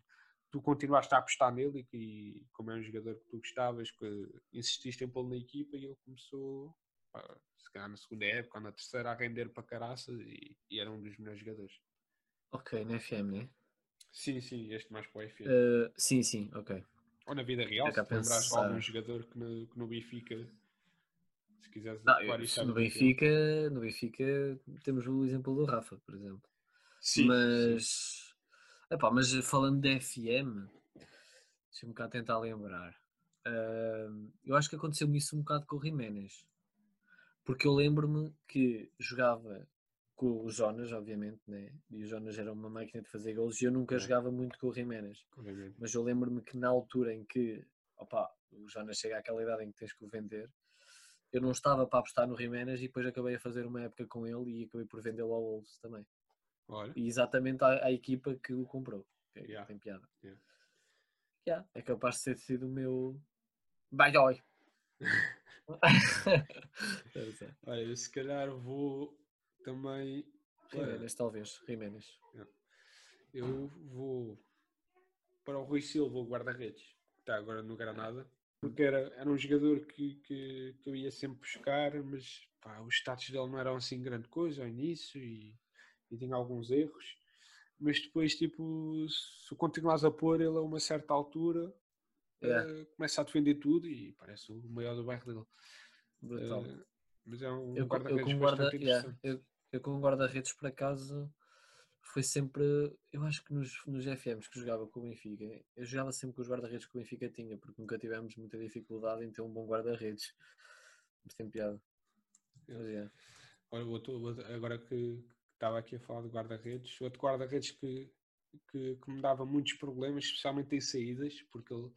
tu continuaste a apostar nele e, e como é um jogador que tu gostavas, que insististe em pô-lo na equipa e ele começou, pá, se calhar na segunda época ou na terceira, a render para caraças e, e era um dos melhores jogadores. Ok, na FM, né? Sim, sim, este mais para o FM. Uh, sim, sim, ok. Ou na vida real, é se lembrares de algum jogador que no, que no Benfica, se quiseres Não, eu- isto à no, real. Benfica, no Benfica temos o exemplo do Rafa, por exemplo. Sim, sim. mas, epá, mas falando de FM, deixa-me cá tentar lembrar. Ahm, eu acho que aconteceu-me isso um bocado com o Jiménez. Porque eu lembro-me que jogava com o Jonas, obviamente, né? e o Jonas era uma máquina de fazer gols e eu nunca É. jogava muito com o Jiménez. Obviamente. Mas eu lembro-me que na altura em que opa, o Jonas chega àquela idade em que tens que o vender, eu não estava para apostar no Jiménez e depois acabei a fazer uma época com ele e acabei por vendê-lo ao Wolves também. Olha, E exatamente à, à equipa que o comprou. Que é- Yeah. tem piada. Yeah. Yeah, É capaz de ter sido o meu. Baiói. *laughs* Olha, eu se calhar vou também. Jiménez, talvez. Jiménez. Eu vou para o Rui Silva, o guarda-redes, que está agora no Granada, porque era, era um jogador que, que, que eu ia sempre buscar, mas pá, os status dele não eram assim grande coisa ao início e, e tinha alguns erros. Mas depois, tipo, se continuares a pôr ele a uma certa altura, É. eh, começa a defender tudo e parece o maior do bairro dele. Brutal. Eh, mas é um eu, eu guarda-redes guarda, bastante yeah, interessante. eu, eu com guarda-redes por acaso foi sempre, eu acho que nos, nos FMs que jogava com o Benfica, eu jogava sempre com os guarda-redes que o Benfica tinha, porque nunca tivemos muita dificuldade em ter um bom guarda-redes. Mas tem piada. Mas, yeah. Olha, outro- agora que estava aqui a falar de guarda-redes, outro guarda-redes que, que, que me dava muitos problemas, especialmente em saídas, porque ele,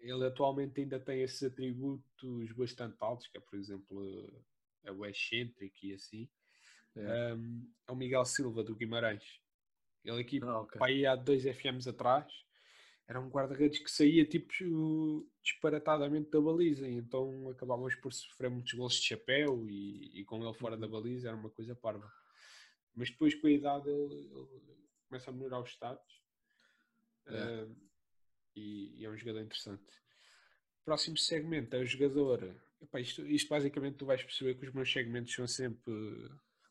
ele atualmente ainda tem esses atributos bastante altos, que é, por exemplo, é o excêntrico e assim. É. Um, é o Miguel Silva do Guimarães. Ele aqui, Ah, ok. para aí há dois FMs atrás, era um guarda-redes que saía tipo disparatadamente da baliza, e então acabávamos por sofrer muitos gols de chapéu e, e com ele fora Uhum. da baliza era uma coisa parva. Mas depois com a idade ele, ele começa a melhorar os status É. um, e, e é um jogador interessante. Próximo segmento é o jogador. Epá, isto, isto basicamente tu vais perceber que os meus segmentos são sempre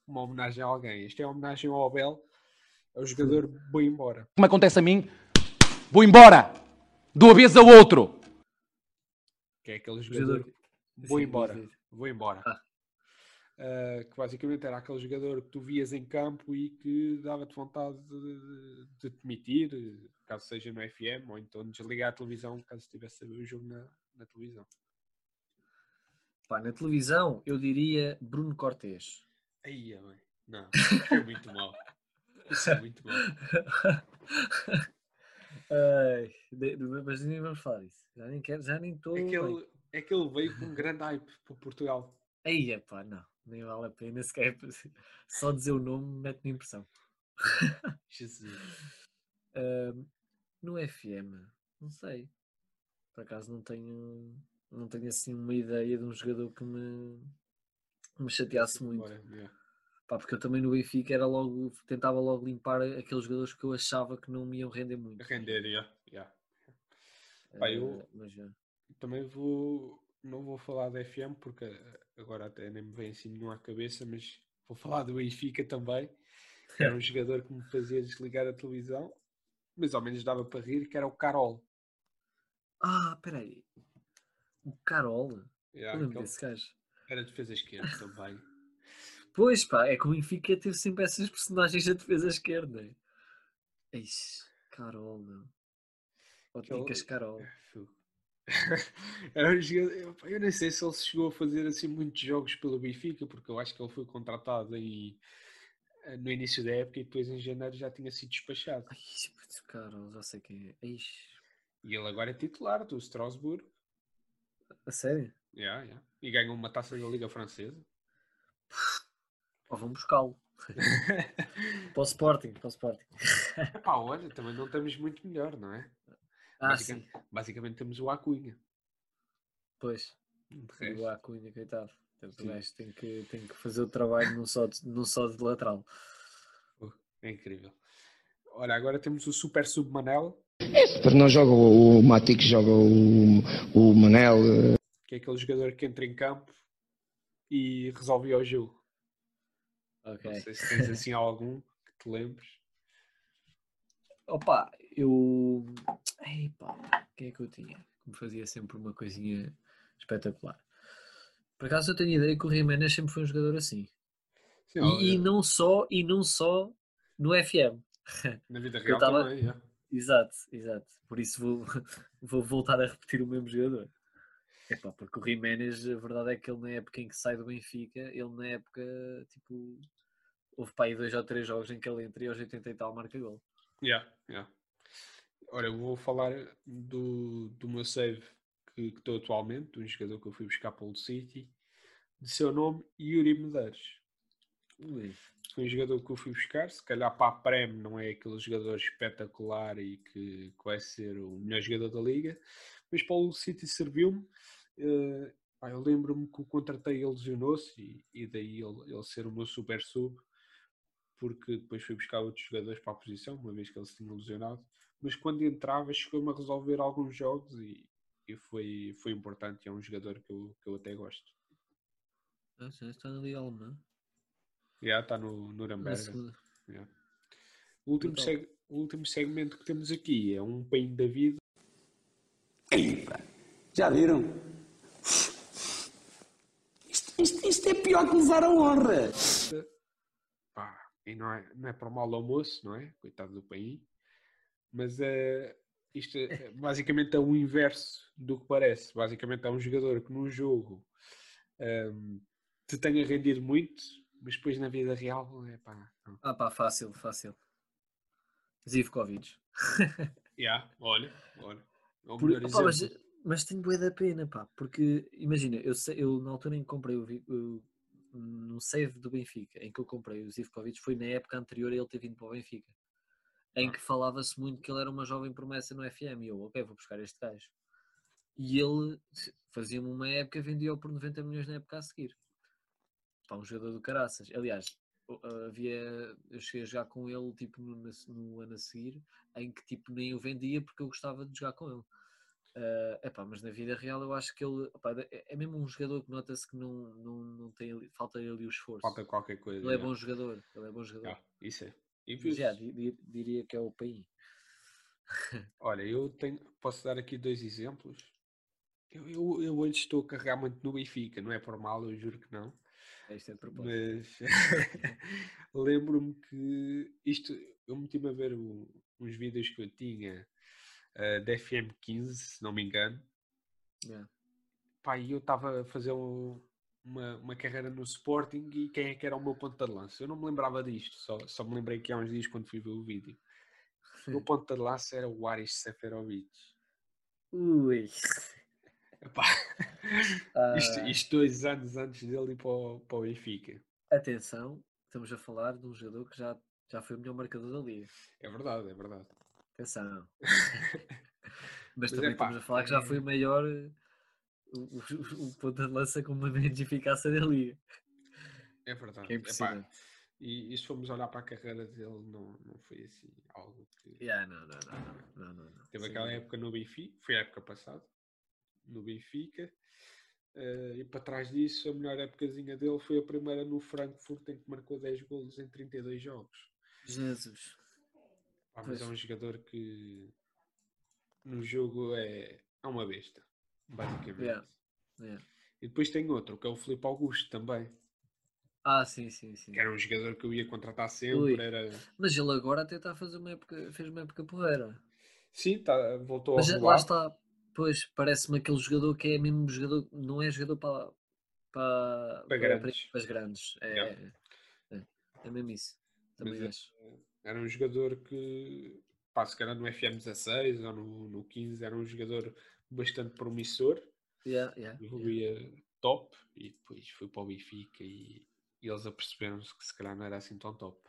uma homenagem a alguém. Este é uma homenagem ao Abel, é o jogador Vou embora. como acontece a mim, vou embora. De uma vez ao outro. Que é aquele jogador. Jogador- Vou embora. Vou embora. Ah. Uh, que basicamente era aquele jogador que tu vias em campo e que dava-te vontade de, de te demitir, caso seja no FM, ou então desligar a televisão caso estivesse a ver o jogo na, na televisão. Pá, na televisão eu diria Bruno Cortês. Aí, é bem. Não, é muito mal. Isso é muito mal. Ai, de- de- mas nem vamos falar disso. Já nem quero, já nem estou. É que ele, é que ele veio com um grande hype para Portugal. Aí, pá, não, nem vale a pena sequer. *laughs* Só dizer o nome mete-me impressão. Jesus. *laughs* No FM, não sei. Por acaso não tenho, não tenho assim uma ideia de um jogador que me, me chateasse muito. É. Pá, porque eu também no Benfica era logo, tentava logo limpar aqueles jogadores que eu achava que não me iam render muito. Render, já. já. Pá, eu- Ah, mas já. Também vou. Não vou falar da FM porque eh, agora até nem me vem assim nenhum à cabeça, mas vou falar do Benfica também. *laughs* Era um jogador que me fazia desligar a televisão, mas ao menos dava para rir, que era o Carol. Ah, peraí. O Carol. Já, Eu lembro aquele- desse gajo. Era defesa esquerda também. Pois pá, é que o Benfica teve sempre essas personagens da defesa esquerda. Ixi, Carol, meu. Ou Aquele- Ticas Carol. *laughs* Jogador- eu, nem sei se ele chegou a fazer assim muitos jogos pelo Benfica, porque eu acho que ele foi contratado em, eh, no início da época e depois em janeiro já tinha sido despachado. Ai, Carol, já sei quem é. Ixi, E ele agora é titular do Strasbourg. a sério? Yeah, yeah. E ganhou uma taça da Liga Francesa. Ou vão buscá-lo. *laughs* Para o Sporting, para o Sporting. Epá, olha, também não estamos muito melhor, não é? Ah, sim. basicamente, basicamente temos o Acunha. Pois. O Acunha, coitado. Portanto. O gajo tem que, tem que fazer o trabalho não só de, não só de lateral. é incrível. Olha, agora temos o Super Submanel, Não joga o, o Matic, joga o, o Manel. Que é aquele jogador que entra em campo e resolve o jogo. Ok. Não sei se tens assim algum que te lembres. Opa, eu. Ei, pá, quem é que eu tinha? Que me fazia sempre uma coisinha espetacular. Por acaso eu tenho a ideia que o Jiménez sempre foi um jogador assim. Sim, E, e não só, e não só no FM. *laughs* na vida eu real tava- também. yeah. Exato, exato. Por isso vou, *laughs* vou voltar a repetir o mesmo jogador. Epá, porque o Jiménez, a verdade é que ele na época em que sai do Benfica, ele na época, tipo, houve para aí dois ou três jogos em que ele entra e aos 80 e tal marca gol. Yeah, yeah. Olha, eu vou falar do, do meu save que que estou atualmente, de um jogador que eu fui buscar para o City, de seu nome Yuri Medeiros. Ui. Foi um jogador que eu fui buscar, se calhar para a Prem não é aquele jogador espetacular e que, que vai ser o melhor jogador da liga, mas para o City serviu-me eh, pá, eu lembro-me que o contratei ele lesionou-se e, e daí ele, ele ser o meu super sub, porque depois fui buscar outros jogadores para a posição, uma vez que ele se tinha lesionado. Mas quando entrava, chegou-me a resolver alguns jogos e, e foi, foi importante. É um jogador que eu, que eu até gosto. Ah, sim, está ali algo, não é? Já está no Nuremberg. Yeah. O, último Brutal. seg- o último segmento que temos aqui é um pain da vida. Já viram? Isto, isto- é pior que levar a honra. Pá, e não é, não é para o mal almoço, não é? Coitado do país. Mas é, isto é, basicamente é o inverso do que parece. Basicamente é um jogador que num jogo hum, te tenha rendido muito, mas depois na vida real é pá. Não. Ah pá, fácil, fácil. Zivkovic. *laughs* Yeah, olha, olha. É o Por- opá, mas. Mas tenho bué da pena, pá, porque imagina, eu, eu na altura em que comprei o, o- no save do Benfica, em que eu comprei o Zivkovic, foi na época anterior a ele ter vindo para o Benfica, em Ah. que falava-se muito que ele era uma jovem promessa no FM, e eu, ok, vou buscar este gajo. E ele fazia-me uma época, vendia-o por 90 milhões na época a seguir. Pá, um jogador do caraças. Aliás, havia, eu cheguei a jogar com ele tipo no, no ano a seguir, em que tipo nem o vendia porque eu gostava de jogar com ele. Ah, epá, mas na vida real eu acho que ele é, é mesmo um jogador que nota-se que não, não, não tem ali- falta ali o esforço. Falta qualquer coisa. Ele é yeah. bom jogador, ele é bom jogador. Yeah, isso é. E já, di- di- diria que é o país. Olha, eu tenho, posso dar aqui dois exemplos. Eu, eu, eu hoje estou a carregar muito no Benfica, não é por mal, eu juro que não. É propósito. Mas *laughs* lembro-me que isto, eu meti-me a ver o- uns vídeos que eu tinha eh, da FM15, se não me engano. Yeah. Pá, e eu estava a fazer um- uma, uma carreira no Sporting e quem é que era o meu ponta de lança? Eu não me lembrava disto, só, só me lembrei que há uns dias quando fui ver o vídeo. O meu *laughs* ponta de lança era o Aris Seferovic. Ui. Epá, Ah, isto, isto dois anos antes dele ir para o, para o Benfica. Atenção, estamos a falar de um jogador que já, já foi o melhor marcador da liga. É verdade, é verdade. Atenção. *laughs* Mas Mas também epá, estamos a falar que já foi o maior eh, o, o, o ponta de lança com uma média de eficácia da liga. É verdade. Que é Epá, impressionante. e, e se formos olhar para a carreira dele, não, não foi assim algo que. Yeah, não, não, não, não, não, não. Teve Sem aquela época no Benfica, foi a época passada, no Benfica. eh, e para trás disso, a melhor épocazinha dele foi a primeira no Frankfurt, em que marcou 10 golos em 32 jogos. Jesus. Pá, mas é um jogador que no jogo é, é uma besta, basicamente. Yeah. Yeah. E depois tem outro, que é o Filipe Augusto também, Ah, sim, sim, sim. que era um jogador que eu ia contratar sempre. Ui. Era... Mas ele agora até está a fazer uma época, fez uma época porreira. Sim, tá, voltou Mas a lá está, pois parece-me aquele jogador que é mesmo jogador, não é jogador para, para, para, grandes. para as grandes. É, Yeah. é, é mesmo isso. Também Mas é- acho. Era um jogador que, pá, se calhar no FM16 ou no, no 15, era um jogador bastante promissor, Yeah, yeah, yeah. evoluía top, e depois foi para o Benfica e, e eles aperceberam-se que se calhar não era assim tão top.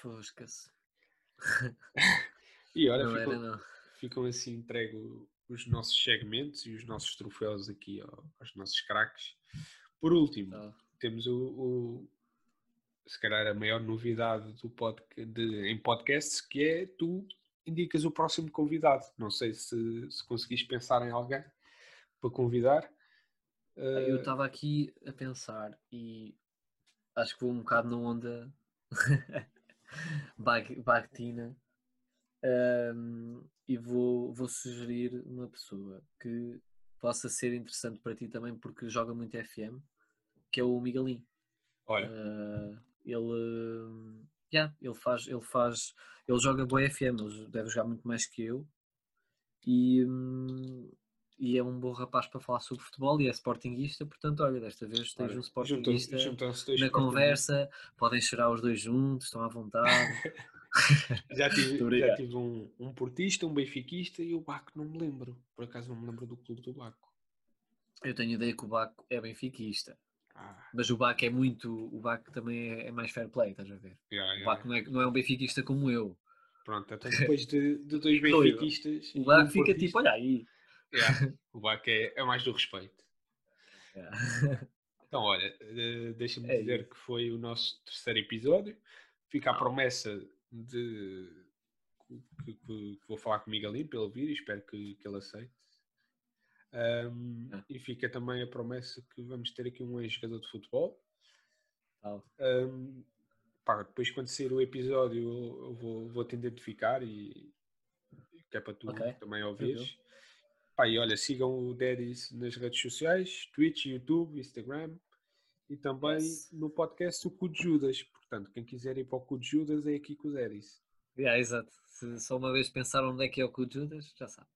Fosca-se. *laughs* E olha, Não ficam, era, ficam assim entregue os nossos segmentos e os nossos troféus aqui ao- aos nossos craques. Por último, Tá. temos o, o- se calhar a maior novidade do podca- de- em podcasts, que é tu indicas o próximo convidado. Não sei se, se conseguiste pensar em alguém para convidar. Eu Eh, estava aqui a pensar e acho que vou um bocado na onda *laughs* bagtina Ahm, e vou, vou sugerir uma pessoa que possa ser interessante para ti também porque joga muito FM, que é o Miguelinho. olha, Ah, ele, yeah, ele faz, ele faz, ele joga boa FM, ele deve jogar muito mais que eu e, e é um bom rapaz para falar sobre futebol e é sportinguista, portanto, olha, desta vez tens olha, um sportinguista na conversa, podem chorar os dois juntos, estão à vontade. *laughs* Já tive, já tive um, um portista, um benfiquista e o Baco não me lembro. Por acaso não me lembro do clube do Baco. Eu tenho ideia que o Baco é benfiquista, mas o Baco é muito, o Baco também é, é mais fair play, estás a ver? yeah, O yeah. Baco não é, não é um benfiquista como eu. Pronto, então *laughs* depois de, de dois benfiquistas. O um Baco fica portista- tipo, olha aí. Yeah, *laughs* O Baco é, é mais do respeito. Yeah. Então, olha, deixa-me É dizer isso. que foi o nosso terceiro episódio. Fica a Ah. promessa de que, que- que vou falar com o Miguelinho vir e espero que, que ele aceite. Ahm, Ah. E fica também a promessa que vamos ter aqui um ex-jogador de futebol. Ahm, pá, depois, quando sair o episódio, eu, eu vou, vou-te identificar e que é para tu Ok, também ouvires. Pá, e olha, sigam o Daddies nas redes sociais, Twitch, YouTube, Instagram e também Yes. no podcast o Cu de Judas. Portanto, quem quiser ir para o Cu de Judas é aqui com o Daddies. Yeah, exato. Se só uma vez pensaram onde é que é o cu de Judas, já sabe.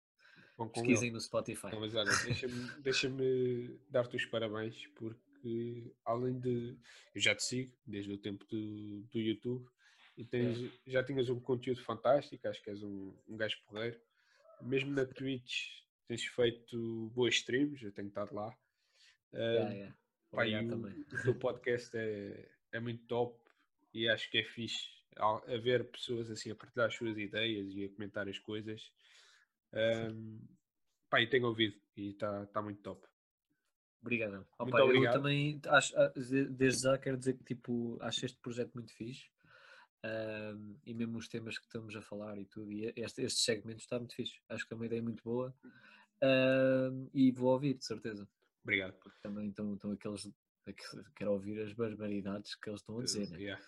Com Pesquisem ele. no Spotify. Não, mas olha, deixa-me *laughs* deixa-me dar-te os parabéns porque além de eu já te sigo desde o tempo do, do YouTube e tens, já tinhas um conteúdo fantástico, acho que és um, um gajo porreiro. Mesmo na Twitch tens feito boas streams, eu tenho estado lá. Yeah, Ah, yeah. pá, Obrigado o, também. o teu podcast é, é muito top e acho que é fixe haver pessoas assim a partilhar as suas ideias e a comentar as coisas. Ahm, pá, e tenho ouvido e está tá muito top. Obrigadão. Muito Opa, eu obrigado. também acho, ah, de- desde já quero dizer que tipo, acho este projeto muito fixe. ahm, e mesmo os temas que estamos a falar e tudo, e este, estes segmentos está muito fixe. Acho que é uma ideia muito boa. ahm, e vou ouvir, de certeza. Obrigado. Porque também estão, estão aqueles. aqu- Quero ouvir as barbaridades que eles estão a dizer. né? Yeah.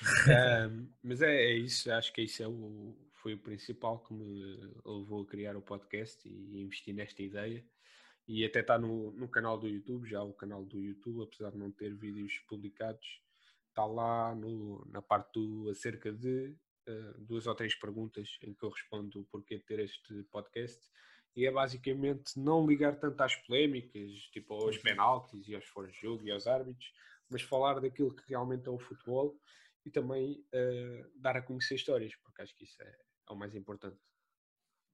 *laughs* Ahm, mas é, é isso, acho que isso é o, foi o principal que me levou a criar o podcast e investir nesta ideia. E até está no, no canal do YouTube, já o canal do YouTube, apesar de não ter vídeos publicados, está lá no- na parte do acerca de eh, duas ou três perguntas em que eu respondo o porquê de ter este podcast. E é basicamente não ligar tanto às polémicas, tipo aos penaltis e aos fora de jogo e aos árbitros, mas falar daquilo que realmente é o futebol e também eh, dar a conhecer histórias, porque acho que isso é, é o mais importante.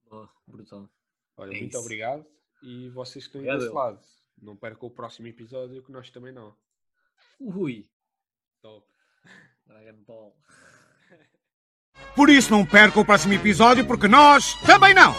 Oh, brutal. Olha, É muito isso. obrigado e vocês que estão desse lado, não percam o próximo episódio que nós também não. Ui! Top. Dragon Ball. Por isso não perca o próximo episódio, porque nós também não.